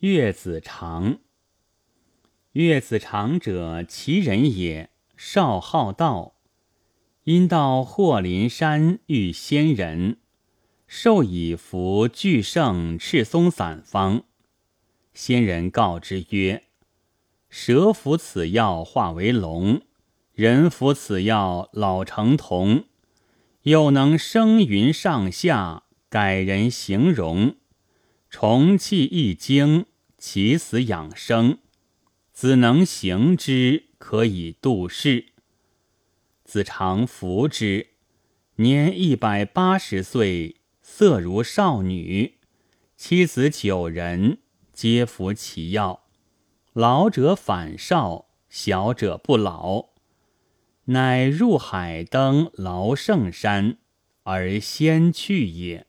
岳子长。岳子长者，其人也，少好道。因到霍林山遇仙人，授以服巨圣赤松散方。仙人告之曰：“蛇服此药化为龙，人服此药老成童，又能升云上下，改人形容，重气易经，其死养生。子能行之，可以度世。”子常服之，年一百八十岁，色如少女，妻子九人，皆服其药。老者反少，小者不老。乃入海登劳圣山，而先去也。